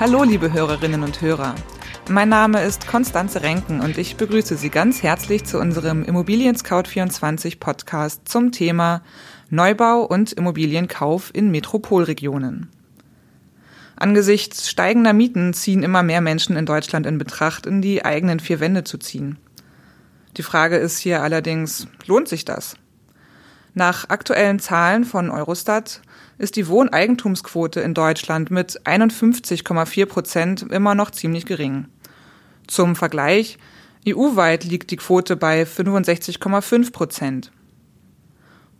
Hallo, liebe Hörerinnen und Hörer. Mein Name ist Konstanze Renken und ich begrüße Sie ganz herzlich zu unserem Immobilien Scout 24 Podcast zum Thema Neubau und Immobilienkauf in Metropolregionen. Angesichts steigender Mieten ziehen immer mehr Menschen in Deutschland in Betracht, in die eigenen vier Wände zu ziehen. Die Frage ist hier allerdings, lohnt sich das? Nach aktuellen Zahlen von Eurostat ist die Wohneigentumsquote in Deutschland mit 51,4 Prozent immer noch ziemlich gering. Zum Vergleich, EU-weit liegt die Quote bei 65,5 Prozent.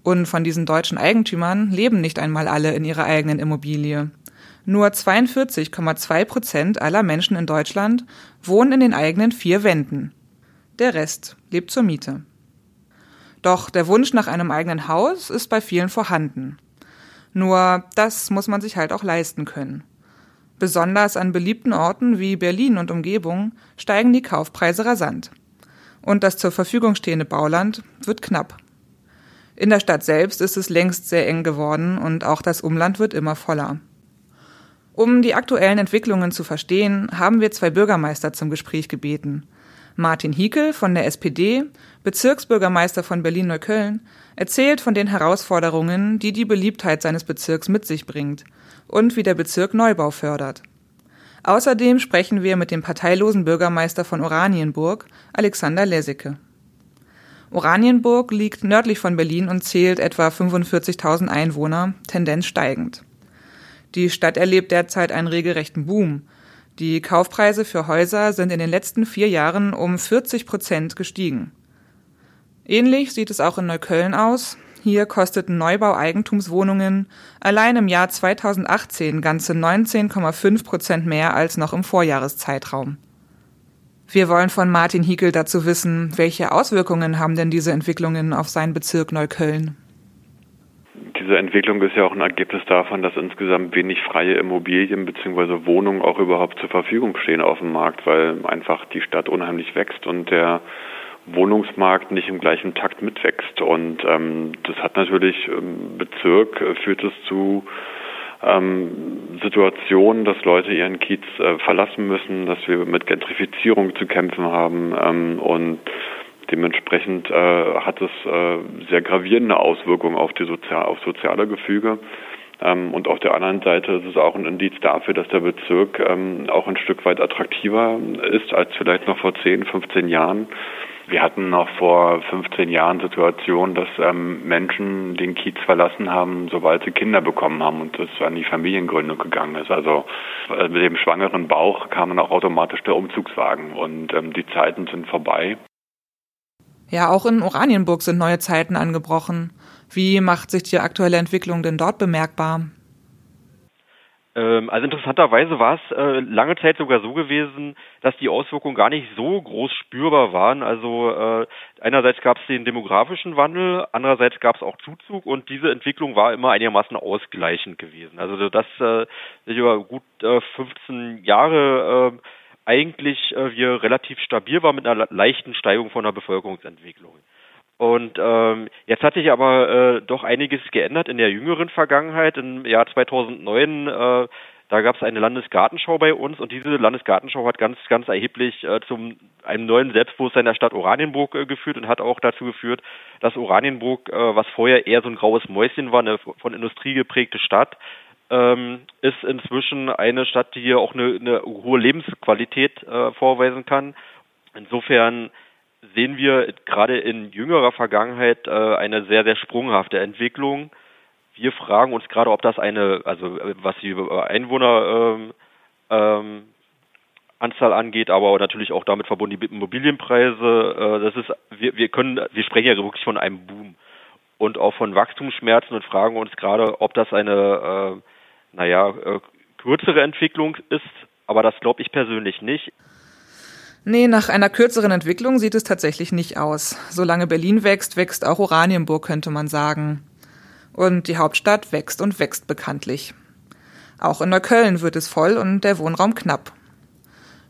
Und von diesen deutschen Eigentümern leben nicht einmal alle in ihrer eigenen Immobilie. Nur 42,2 Prozent aller Menschen in Deutschland wohnen in den eigenen vier Wänden. Der Rest lebt zur Miete. Doch der Wunsch nach einem eigenen Haus ist bei vielen vorhanden. Nur das muss man sich halt auch leisten können. Besonders an beliebten Orten wie Berlin und Umgebung steigen die Kaufpreise rasant. Und das zur Verfügung stehende Bauland wird knapp. In der Stadt selbst ist es längst sehr eng geworden und auch das Umland wird immer voller. Um die aktuellen Entwicklungen zu verstehen, haben wir zwei Bürgermeister zum Gespräch gebeten – Martin Hiekel von der SPD, Bezirksbürgermeister von Berlin-Neukölln, erzählt von den Herausforderungen, die die Beliebtheit seines Bezirks mit sich bringt und wie der Bezirk Neubau fördert. Außerdem sprechen wir mit dem parteilosen Bürgermeister von Oranienburg, Alexander Lesicke. Oranienburg liegt nördlich von Berlin und zählt etwa 45.000 Einwohner, Tendenz steigend. Die Stadt erlebt derzeit einen regelrechten Boom – die Kaufpreise für Häuser sind in den letzten vier Jahren um 40 Prozent gestiegen. Ähnlich sieht es auch in Neukölln aus. Hier kosteten Neubau-Eigentumswohnungen allein im Jahr 2018 ganze 19,5 Prozent mehr als noch im Vorjahreszeitraum. Wir wollen von Martin Hiekel dazu wissen, welche Auswirkungen haben denn diese Entwicklungen auf seinen Bezirk Neukölln? Diese Entwicklung ist ja auch ein Ergebnis davon, dass insgesamt wenig freie Immobilien bzw. Wohnungen auch überhaupt zur Verfügung stehen auf dem Markt, weil einfach die Stadt unheimlich wächst und der Wohnungsmarkt nicht im gleichen Takt mitwächst. Und ähm, das hat natürlich im Bezirk, äh, führt es zu ähm, Situationen, dass Leute ihren Kiez äh, verlassen müssen, dass wir mit Gentrifizierung zu kämpfen haben ähm, und Dementsprechend äh, hat es äh, sehr gravierende Auswirkungen auf die Sozial auf soziale Gefüge. Ähm, und auf der anderen Seite ist es auch ein Indiz dafür, dass der Bezirk ähm, auch ein Stück weit attraktiver ist als vielleicht noch vor 10, 15 Jahren. Wir hatten noch vor 15 Jahren Situationen, dass ähm, Menschen den Kiez verlassen haben, sobald sie Kinder bekommen haben und es an die Familiengründung gegangen ist. Also äh, mit dem schwangeren Bauch kam dann auch automatisch der Umzugswagen und ähm, die Zeiten sind vorbei. Ja, auch in Oranienburg sind neue Zeiten angebrochen. Wie macht sich die aktuelle Entwicklung denn dort bemerkbar? Ähm, also interessanterweise war es äh, lange Zeit sogar so gewesen, dass die Auswirkungen gar nicht so groß spürbar waren. Also äh, einerseits gab es den demografischen Wandel, andererseits gab es auch Zuzug und diese Entwicklung war immer einigermaßen ausgleichend gewesen. Also das äh, über gut äh, 15 Jahre äh, eigentlich äh, wir relativ stabil waren mit einer leichten Steigung von der Bevölkerungsentwicklung. Und ähm, jetzt hat sich aber äh, doch einiges geändert in der jüngeren Vergangenheit. Im Jahr 2009, äh, da gab es eine Landesgartenschau bei uns und diese Landesgartenschau hat ganz, ganz erheblich äh, zum einem neuen Selbstbewusstsein der Stadt Oranienburg äh, geführt und hat auch dazu geführt, dass Oranienburg, äh, was vorher eher so ein graues Mäuschen war, eine von Industrie geprägte Stadt, ähm, ist inzwischen eine Stadt, die hier auch eine, eine hohe Lebensqualität äh, vorweisen kann. Insofern sehen wir gerade in jüngerer Vergangenheit äh, eine sehr, sehr sprunghafte Entwicklung. Wir fragen uns gerade, ob das eine, also was die Einwohner ähm, ähm, angeht, aber natürlich auch damit verbunden die Immobilienpreise. Äh, das ist, wir, wir können, wir sprechen ja wirklich von einem Boom und auch von Wachstumsschmerzen und fragen uns gerade, ob das eine äh, naja, äh, kürzere Entwicklung ist, aber das glaube ich persönlich nicht. Nee, nach einer kürzeren Entwicklung sieht es tatsächlich nicht aus. Solange Berlin wächst, wächst auch Oranienburg, könnte man sagen. Und die Hauptstadt wächst und wächst bekanntlich. Auch in Neukölln wird es voll und der Wohnraum knapp.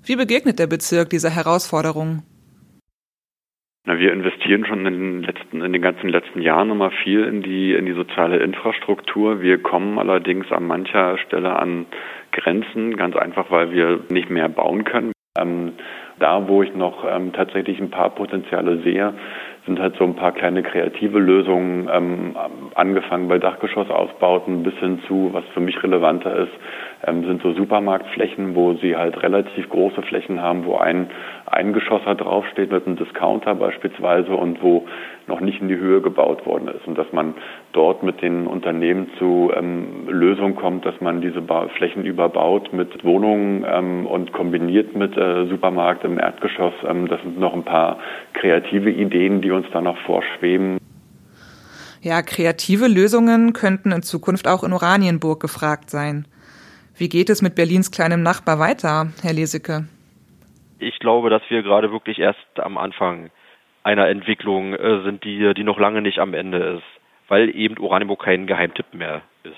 Wie begegnet der Bezirk dieser Herausforderung? Na, wir investieren schon in den letzten, in den ganzen letzten Jahren immer viel in die, in die soziale Infrastruktur. Wir kommen allerdings an mancher Stelle an Grenzen, ganz einfach, weil wir nicht mehr bauen können. Ähm, da, wo ich noch ähm, tatsächlich ein paar Potenziale sehe, sind halt so ein paar kleine kreative Lösungen, ähm, angefangen bei Dachgeschossausbauten bis hin zu, was für mich relevanter ist, ähm, sind so Supermarktflächen, wo sie halt relativ große Flächen haben, wo ein, ein Geschosser draufsteht mit einem Discounter beispielsweise und wo noch nicht in die Höhe gebaut worden ist und dass man dort mit den Unternehmen zu ähm, Lösungen kommt, dass man diese ba Flächen überbaut mit Wohnungen ähm, und kombiniert mit äh, Supermarkt im Erdgeschoss. Ähm, das sind noch ein paar kreative Ideen, die uns da noch vorschweben. Ja, kreative Lösungen könnten in Zukunft auch in Oranienburg gefragt sein. Wie geht es mit Berlins kleinem Nachbar weiter, Herr Lesicke? Ich glaube, dass wir gerade wirklich erst am Anfang einer Entwicklung äh, sind, die, die noch lange nicht am Ende ist, weil eben Oranienburg kein Geheimtipp mehr ist.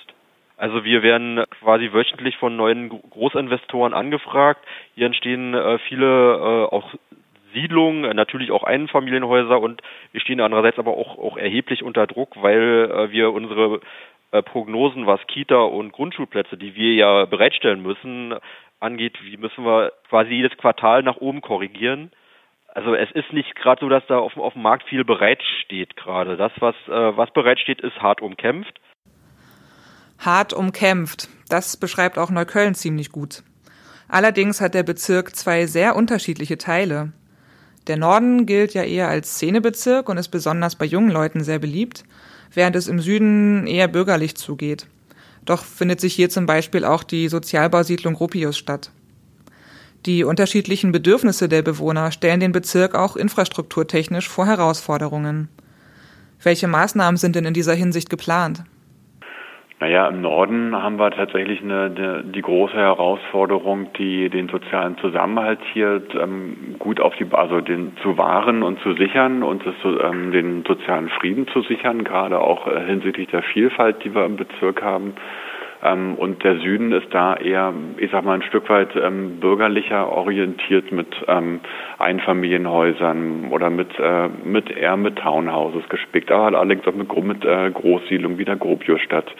Also wir werden quasi wöchentlich von neuen Großinvestoren angefragt. Hier entstehen äh, viele äh, auch Siedlungen, natürlich auch Einfamilienhäuser und wir stehen andererseits aber auch, auch erheblich unter Druck, weil wir unsere Prognosen, was Kita und Grundschulplätze, die wir ja bereitstellen müssen, angeht, wie müssen wir quasi jedes Quartal nach oben korrigieren. Also es ist nicht gerade so, dass da auf, auf, dem Markt viel bereitsteht gerade. Das, was, äh, was bereitsteht, ist hart umkämpft. Hart umkämpft. Das beschreibt auch Neukölln ziemlich gut. Allerdings hat der Bezirk zwei sehr unterschiedliche Teile. Der Norden gilt ja eher als Szenebezirk und ist besonders bei jungen Leuten sehr beliebt während es im Süden eher bürgerlich zugeht. Doch findet sich hier zum Beispiel auch die Sozialbausiedlung Rupius statt. Die unterschiedlichen Bedürfnisse der Bewohner stellen den Bezirk auch infrastrukturtechnisch vor Herausforderungen. Welche Maßnahmen sind denn in dieser Hinsicht geplant? Naja, im Norden haben wir tatsächlich eine, eine, die große Herausforderung, die den sozialen Zusammenhalt hier ähm, gut auf die, also den zu wahren und zu sichern und das, ähm, den sozialen Frieden zu sichern, gerade auch äh, hinsichtlich der Vielfalt, die wir im Bezirk haben. Ähm, und der Süden ist da eher, ich sag mal, ein Stück weit ähm, bürgerlicher orientiert mit ähm, Einfamilienhäusern oder mit, äh, mit eher mit Townhouses gespickt, aber allerdings auch mit, mit äh, Großsiedlungen wie der Gropiusstadt.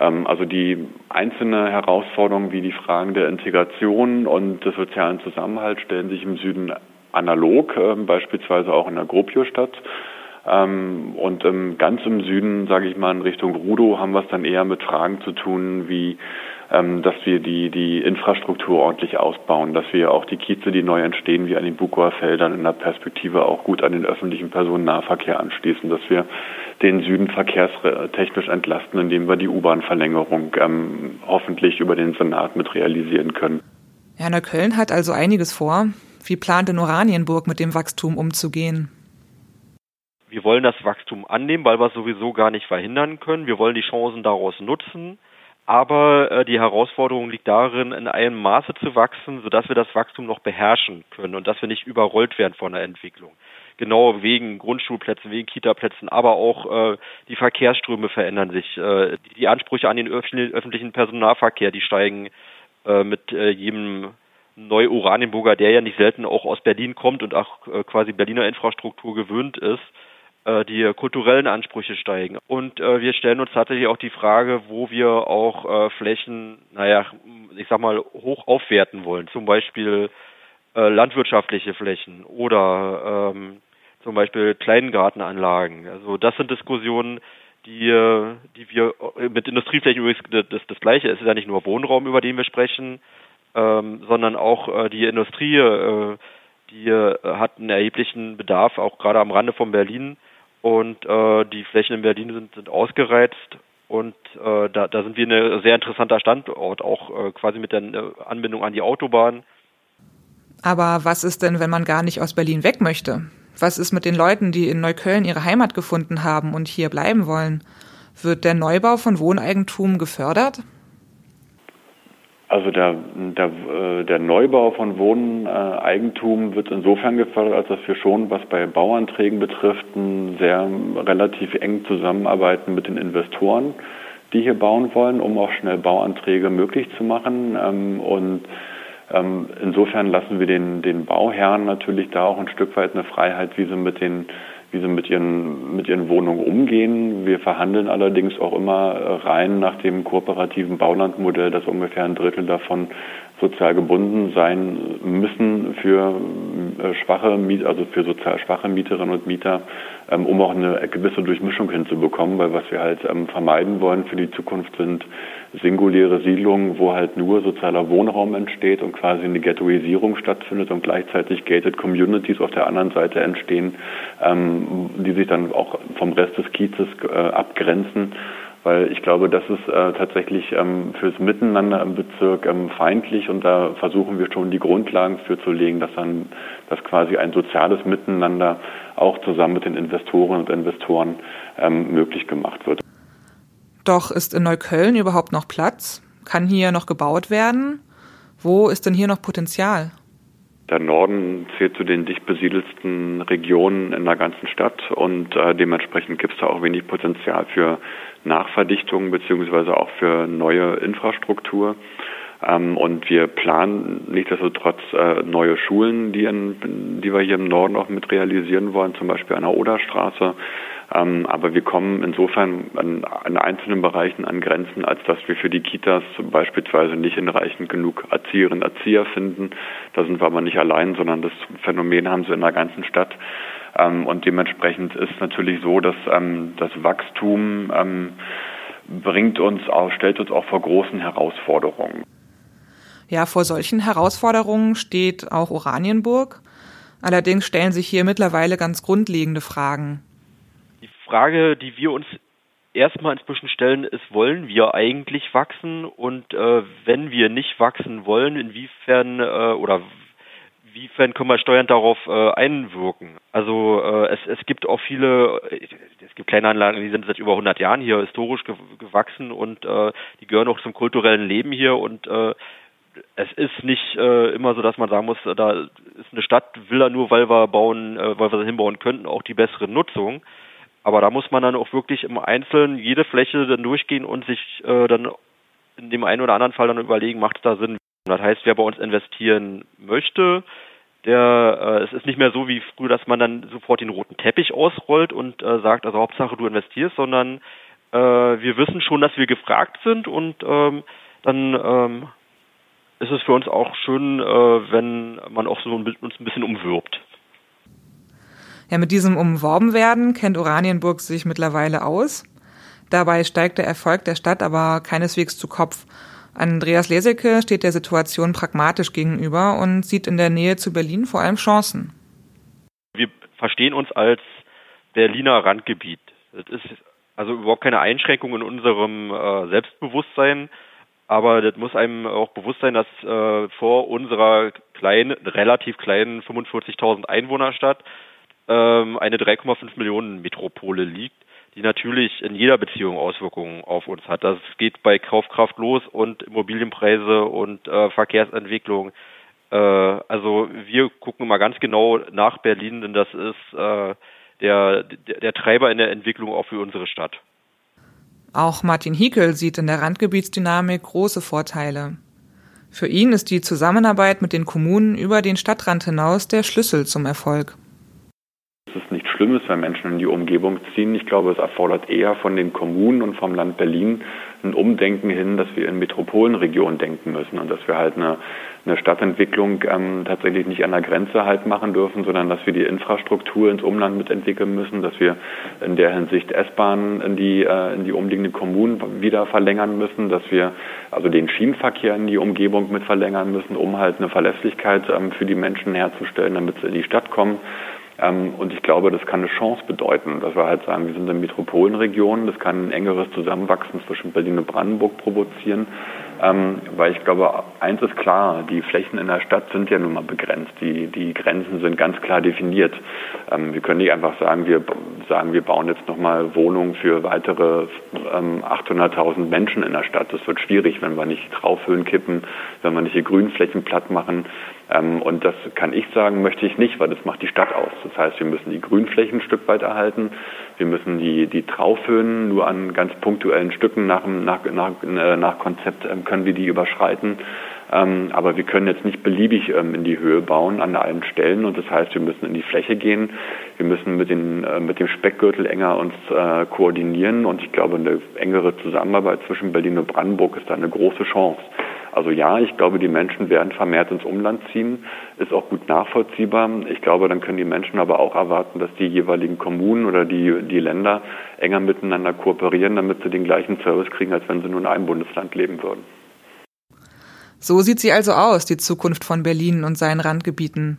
Also die einzelne Herausforderungen wie die Fragen der Integration und des sozialen Zusammenhalts stellen sich im Süden analog, ähm, beispielsweise auch in der Gropio-Stadt. Ähm, und ganz im Süden, sage ich mal, in Richtung Rudo haben wir es dann eher mit Fragen zu tun, wie dass wir die, die Infrastruktur ordentlich ausbauen, dass wir auch die Kieze, die neu entstehen, wie an den Bukower Feldern in der Perspektive auch gut an den öffentlichen Personennahverkehr anschließen, dass wir den Süden verkehrstechnisch entlasten, indem wir die U-Bahn-Verlängerung ähm, hoffentlich über den Senat mit realisieren können. Ja, Neukölln hat also einiges vor. Wie plant in Oranienburg mit dem Wachstum umzugehen? Wir wollen das Wachstum annehmen, weil wir es sowieso gar nicht verhindern können. Wir wollen die Chancen daraus nutzen. Aber äh, die Herausforderung liegt darin, in einem Maße zu wachsen, sodass wir das Wachstum noch beherrschen können und dass wir nicht überrollt werden von der Entwicklung genau wegen Grundschulplätzen, wegen Kitaplätzen, aber auch äh, die Verkehrsströme verändern sich. Äh, die Ansprüche an den öffentlichen Personennahverkehr, die steigen äh, mit äh, jedem Neu-Oranienburger, der ja nicht selten auch aus Berlin kommt und auch äh, quasi Berliner Infrastruktur gewöhnt ist, die kulturellen Ansprüche steigen. Und äh, wir stellen uns tatsächlich auch die Frage, wo wir auch äh, Flächen, naja, ich sag mal, hoch aufwerten wollen. Zum Beispiel äh, landwirtschaftliche Flächen oder ähm, zum Beispiel Kleingartenanlagen. Also das sind Diskussionen, die, äh, die wir äh, mit Industrieflächen übrigens das, das Gleiche. Es ist ja nicht nur Wohnraum, über den wir sprechen, ähm, sondern auch äh, die Industrie, äh, die äh, hat einen erheblichen Bedarf, auch gerade am Rande von Berlin. Und äh, die Flächen in Berlin sind, sind ausgereizt und äh, da, da sind wir ein sehr interessanter Standort, auch äh, quasi mit der Anbindung an die Autobahn. Aber was ist denn, wenn man gar nicht aus Berlin weg möchte? Was ist mit den Leuten, die in Neukölln ihre Heimat gefunden haben und hier bleiben wollen? Wird der Neubau von Wohneigentum gefördert? Also der, der, äh, der Neubau von Wohneigentum wird insofern gefördert, als dass wir schon, was bei Bauanträgen betrifft, sehr relativ eng zusammenarbeiten mit den Investoren, die hier bauen wollen, um auch schnell Bauanträge möglich zu machen. Ähm, und Ähm, insofern lassen wir den, den Bauherren natürlich da auch ein Stück weit eine Freiheit, wie sie mit den wie sie mit ihren, mit ihren Wohnungen umgehen. Wir verhandeln allerdings auch immer rein nach dem kooperativen Baulandmodell, dass ungefähr ein Drittel davon sozial gebunden sein müssen für äh, schwache also für sozial schwache Mieterinnen und Mieter, ähm, um auch eine gewisse Durchmischung hinzubekommen, weil was wir halt ähm, vermeiden wollen für die Zukunft sind singuläre Siedlungen, wo halt nur sozialer Wohnraum entsteht und quasi eine Ghettoisierung stattfindet und gleichzeitig gated Communities auf der anderen Seite entstehen, ähm, die sich dann auch vom Rest des Kiezes äh, abgrenzen weil ich glaube, das ist äh, tatsächlich ähm, fürs Miteinander im Bezirk ähm, feindlich und da versuchen wir schon die Grundlagen für zu legen, dass dann dass quasi ein soziales Miteinander auch zusammen mit den Investoren und Investoren ähm, möglich gemacht wird. Doch ist in Neukölln überhaupt noch Platz? Kann hier noch gebaut werden? Wo ist denn hier noch Potenzial? Der Norden zählt zu den dicht besiedelsten Regionen in der ganzen Stadt und äh, dementsprechend gibt es da auch wenig Potenzial für Nachverdichtung beziehungsweise auch für neue Infrastruktur. Ähm, und wir planen nichtsdestotrotz äh, neue Schulen, die, in, die wir hier im Norden auch mit realisieren wollen, zum Beispiel an der Oderstraße. Ähm, aber wir kommen insofern an, an, einzelnen Bereichen an Grenzen, als dass wir für die Kitas beispielsweise nicht hinreichend genug Erzieherinnen und Erzieher finden. Da sind wir aber nicht allein, sondern das Phänomen haben sie in der ganzen Stadt. Ähm, und dementsprechend ist natürlich so, dass ähm, das Wachstum bringt uns auch, stellt uns auch vor großen Herausforderungen. Ja, vor solchen Herausforderungen steht auch Oranienburg. Allerdings stellen sich hier mittlerweile ganz grundlegende Fragen. Frage, die wir uns erstmal inzwischen stellen, ist, wollen wir eigentlich wachsen? Und äh, wenn wir nicht wachsen wollen, inwiefern äh, oder inwiefern können wir steuernd darauf äh, einwirken? Also äh, es, es gibt auch viele, es gibt kleine Anlagen, die sind seit über 100 Jahren hier historisch ge gewachsen und äh, die gehören auch zum kulturellen Leben hier und äh, es ist nicht äh, immer so, dass man sagen muss, da ist eine Stadt, will da nur, weil wir bauen, äh, weil wir sie hinbauen könnten, auch die bessere Nutzung. Aber da muss man dann auch wirklich im Einzelnen jede Fläche dann durchgehen und sich äh, dann in dem einen oder anderen Fall dann überlegen, macht es da Sinn. Das heißt, wer bei uns investieren möchte, der äh, es ist nicht mehr so wie früher, dass man dann sofort den roten Teppich ausrollt und äh, sagt, also Hauptsache du investierst, sondern äh, wir wissen schon, dass wir gefragt sind und ähm, dann ähm, ist es für uns auch schön, äh, wenn man auch so uns ein bisschen umwirbt. Ja, mit diesem Umworbenwerden kennt Oranienburg sich mittlerweile aus. Dabei steigt der Erfolg der Stadt aber keineswegs zu Kopf. Andreas Leseke steht der Situation pragmatisch gegenüber und sieht in der Nähe zu Berlin vor allem Chancen. Wir verstehen uns als Berliner Randgebiet. Das ist also überhaupt keine Einschränkung in unserem äh, Selbstbewusstsein, aber das muss einem auch bewusst sein, dass äh, vor unserer kleinen, relativ kleinen 45.000 Einwohnerstadt ähm, eine 3,5 Millionen Metropole liegt, die natürlich in jeder Beziehung Auswirkungen auf uns hat. Das geht bei Kaufkraft los und Immobilienpreise und äh, Verkehrsentwicklung. Äh, also wir gucken mal ganz genau nach Berlin, denn das ist äh, der, der, Treiber in der Entwicklung auch für unsere Stadt. Auch Martin Hiekel sieht in der Randgebietsdynamik große Vorteile. Für ihn ist die Zusammenarbeit mit den Kommunen über den Stadtrand hinaus der Schlüssel zum Erfolg. Es ist nichts Schlimmes, wenn Menschen in die Umgebung ziehen. Ich glaube, es erfordert eher von den Kommunen und vom Land Berlin ein Umdenken hin, dass wir in Metropolenregionen denken müssen und dass wir halt eine, eine Stadtentwicklung ähm, tatsächlich nicht an der Grenze halt machen dürfen, sondern dass wir die Infrastruktur ins Umland mitentwickeln müssen, dass wir in der Hinsicht S-Bahnen in die, äh, in die umliegenden Kommunen wieder verlängern müssen, dass wir also den Schienenverkehr in die Umgebung mit verlängern müssen, um halt eine Verlässlichkeit ähm, für die Menschen herzustellen, damit sie in die Stadt kommen. Ähm, und ich glaube, das kann eine Chance bedeuten, dass wir halt sagen, wir sind eine Metropolenregion, das kann ein engeres Zusammenwachsen zwischen Berlin und Brandenburg provozieren. Ähm, weil ich glaube, eins ist klar, die Flächen in der Stadt sind ja nun mal begrenzt. Die, die Grenzen sind ganz klar definiert. Ähm, wir können nicht einfach sagen, wir sagen, wir bauen jetzt nochmal Wohnungen für weitere 800.000 Menschen in der Stadt. Das wird schwierig, wenn wir nicht Traufhöhen kippen, wenn wir nicht die Grünflächen platt machen. Ähm, und das kann ich sagen, möchte ich nicht, weil das macht die Stadt aus. Das heißt, wir müssen die Grünflächen ein Stück weit erhalten. Wir müssen die, die Traufhöhen nur an ganz punktuellen Stücken nach, nach, nach, äh, nach Konzept ähm, können wir die überschreiten. Ähm, aber wir können jetzt nicht beliebig ähm, in die Höhe bauen an allen Stellen. Und das heißt, wir müssen in die Fläche gehen. Wir müssen mit, den, äh, mit dem Speckgürtel enger uns äh, koordinieren. Und ich glaube, eine engere Zusammenarbeit zwischen Berlin und Brandenburg ist da eine große Chance. Also ja, ich glaube, die Menschen werden vermehrt ins Umland ziehen, ist auch gut nachvollziehbar. Ich glaube, dann können die Menschen aber auch erwarten, dass die jeweiligen Kommunen oder die, die Länder enger miteinander kooperieren, damit sie den gleichen Service kriegen, als wenn sie nur in einem Bundesland leben würden. So sieht sie also aus, die Zukunft von Berlin und seinen Randgebieten.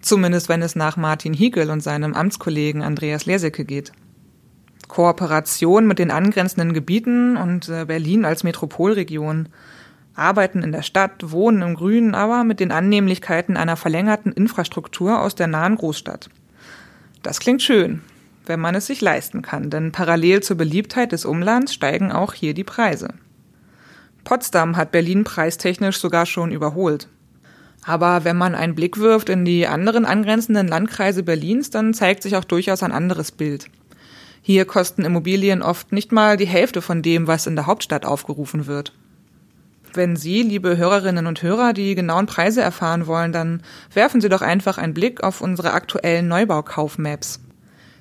Zumindest wenn es nach Martin Hiegel und seinem Amtskollegen Andreas Lersecke geht. Kooperation mit den angrenzenden Gebieten und äh, Berlin als Metropolregion – arbeiten in der Stadt, wohnen im Grünen, aber mit den Annehmlichkeiten einer verlängerten Infrastruktur aus der nahen Großstadt. Das klingt schön, wenn man es sich leisten kann, denn parallel zur Beliebtheit des Umlands steigen auch hier die Preise. Potsdam hat Berlin preistechnisch sogar schon überholt. Aber wenn man einen Blick wirft in die anderen angrenzenden Landkreise Berlins, dann zeigt sich auch durchaus ein anderes Bild. Hier kosten Immobilien oft nicht mal die Hälfte von dem, was in der Hauptstadt aufgerufen wird. Wenn Sie, liebe Hörerinnen und Hörer, die genauen Preise erfahren wollen, dann werfen Sie doch einfach einen Blick auf unsere aktuellen Neubaukaufmaps.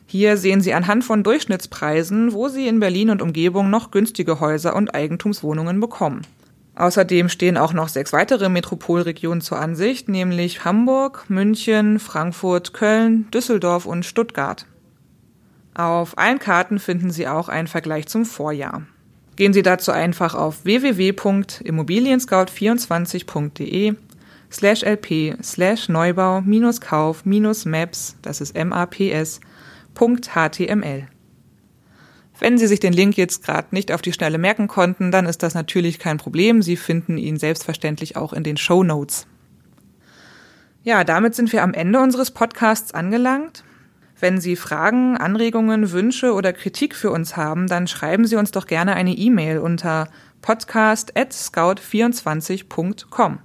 Hier sehen Sie anhand von Durchschnittspreisen, wo Sie in Berlin und Umgebung noch günstige Häuser und Eigentumswohnungen bekommen. Außerdem stehen auch noch sechs weitere Metropolregionen zur Ansicht, nämlich Hamburg, München, Frankfurt, Köln, Düsseldorf und Stuttgart. Auf allen Karten finden Sie auch einen Vergleich zum Vorjahr. Gehen Sie dazu einfach auf www.immobilienscout24.de slash lp slash Neubau minus Kauf minus Maps, das ist MAPS, .html. Wenn Sie sich den Link jetzt gerade nicht auf die Schnelle merken konnten, dann ist das natürlich kein Problem. Sie finden ihn selbstverständlich auch in den Show Notes. Ja, damit sind wir am Ende unseres Podcasts angelangt. Wenn Sie Fragen, Anregungen, Wünsche oder Kritik für uns haben, dann schreiben Sie uns doch gerne eine E-Mail unter podcast@scout24.com.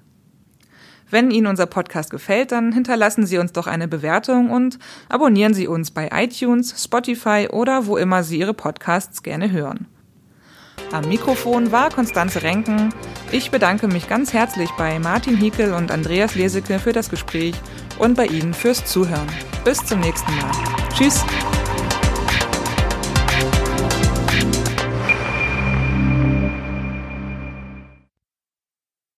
Wenn Ihnen unser Podcast gefällt, dann hinterlassen Sie uns doch eine Bewertung und abonnieren Sie uns bei iTunes, Spotify oder wo immer Sie Ihre Podcasts gerne hören. Am Mikrofon war Konstanze Renken. Ich bedanke mich ganz herzlich bei Martin Hiekel und Andreas Lesecke für das Gespräch und bei Ihnen fürs Zuhören. Bis zum nächsten Mal. Tschüss.